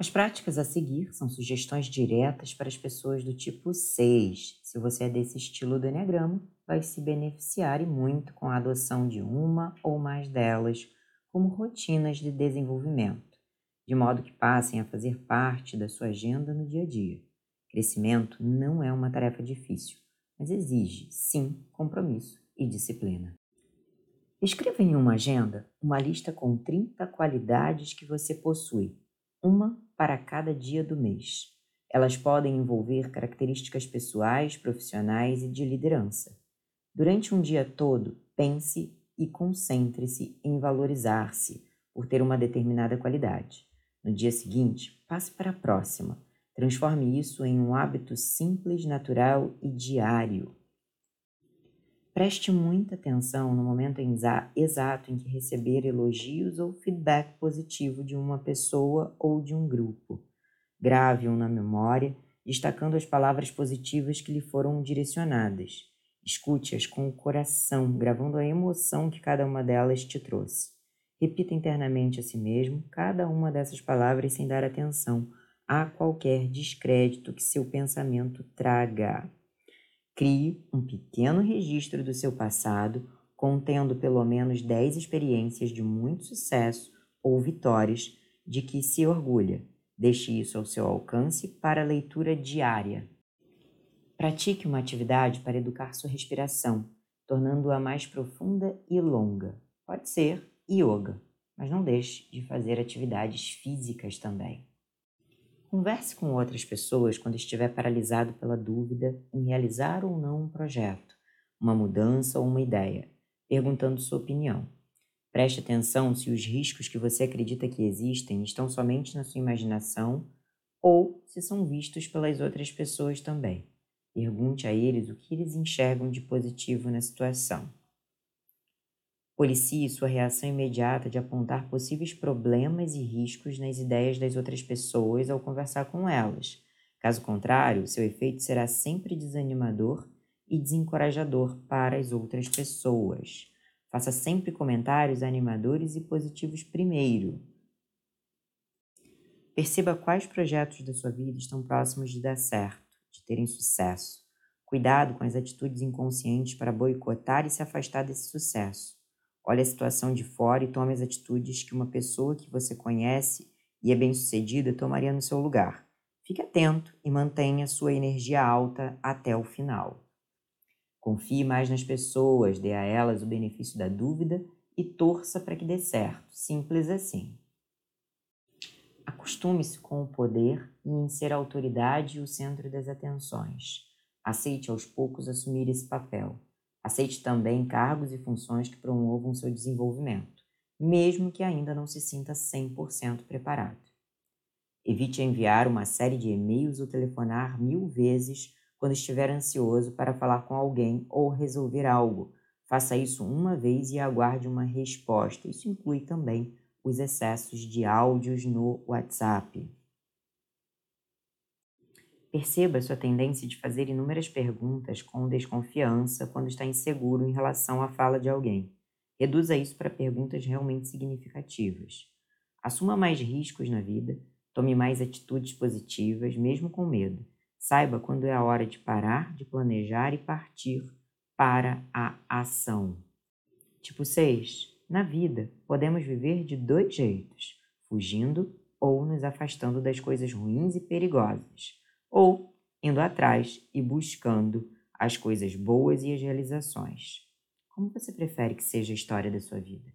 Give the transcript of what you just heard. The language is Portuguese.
As práticas a seguir são sugestões diretas para as pessoas do tipo 6. Se você é desse estilo do Enneagrama, vai se beneficiar e muito com a adoção de uma ou mais delas como rotinas de desenvolvimento, de modo que passem a fazer parte da sua agenda no dia a dia. Crescimento não é uma tarefa difícil, mas exige, sim, compromisso e disciplina. Escreva em uma agenda uma lista com 30 qualidades que você possui, uma para cada dia do mês. Elas podem envolver características pessoais, profissionais e de liderança. Durante um dia todo, pense e concentre-se em valorizar-se por ter uma determinada qualidade. No dia seguinte, passe para a próxima. Transforme isso em um hábito simples, natural e diário. Preste muita atenção no momento exato em que receber elogios ou feedback positivo de uma pessoa ou de um grupo. Grave-o na memória, destacando as palavras positivas que lhe foram direcionadas. Escute-as com o coração, gravando a emoção que cada uma delas te trouxe. Repita internamente a si mesmo cada uma dessas palavras sem dar atenção a qualquer descrédito que seu pensamento traga. Crie um pequeno registro do seu passado, contendo pelo menos 10 experiências de muito sucesso ou vitórias de que se orgulha. Deixe isso ao seu alcance para leitura diária. Pratique uma atividade para educar sua respiração, tornando-a mais profunda e longa. Pode ser yoga, mas não deixe de fazer atividades físicas também. Converse com outras pessoas quando estiver paralisado pela dúvida em realizar ou não um projeto, uma mudança ou uma ideia, perguntando sua opinião. Preste atenção se os riscos que você acredita que existem estão somente na sua imaginação ou se são vistos pelas outras pessoas também. Pergunte a eles o que eles enxergam de positivo na situação. Policie sua reação imediata de apontar possíveis problemas e riscos nas ideias das outras pessoas ao conversar com elas. Caso contrário, seu efeito será sempre desanimador e desencorajador para as outras pessoas. Faça sempre comentários animadores e positivos primeiro. Perceba quais projetos da sua vida estão próximos de dar certo, de terem sucesso. Cuidado com as atitudes inconscientes para boicotar e se afastar desse sucesso. Olhe a situação de fora e tome as atitudes que uma pessoa que você conhece e é bem-sucedida tomaria no seu lugar. Fique atento e mantenha sua energia alta até o final. Confie mais nas pessoas, dê a elas o benefício da dúvida e torça para que dê certo. Simples assim. Acostume-se com o poder e em ser a autoridade e o centro das atenções. Aceite aos poucos assumir esse papel. Aceite também cargos e funções que promovam seu desenvolvimento, mesmo que ainda não se sinta 100% preparado. Evite enviar uma série de e-mails ou telefonar mil vezes quando estiver ansioso para falar com alguém ou resolver algo. Faça isso uma vez e aguarde uma resposta. Isso inclui também os excessos de áudios no WhatsApp. Perceba sua tendência de fazer inúmeras perguntas com desconfiança quando está inseguro em relação à fala de alguém. Reduza isso para perguntas realmente significativas. Assuma mais riscos na vida, tome mais atitudes positivas, mesmo com medo. Saiba quando é a hora de parar de planejar e partir para a ação. Tipo 6. Na vida, podemos viver de dois jeitos: fugindo ou nos afastando das coisas ruins e perigosas ou indo atrás e buscando as coisas boas e as realizações. Como você prefere que seja a história da sua vida?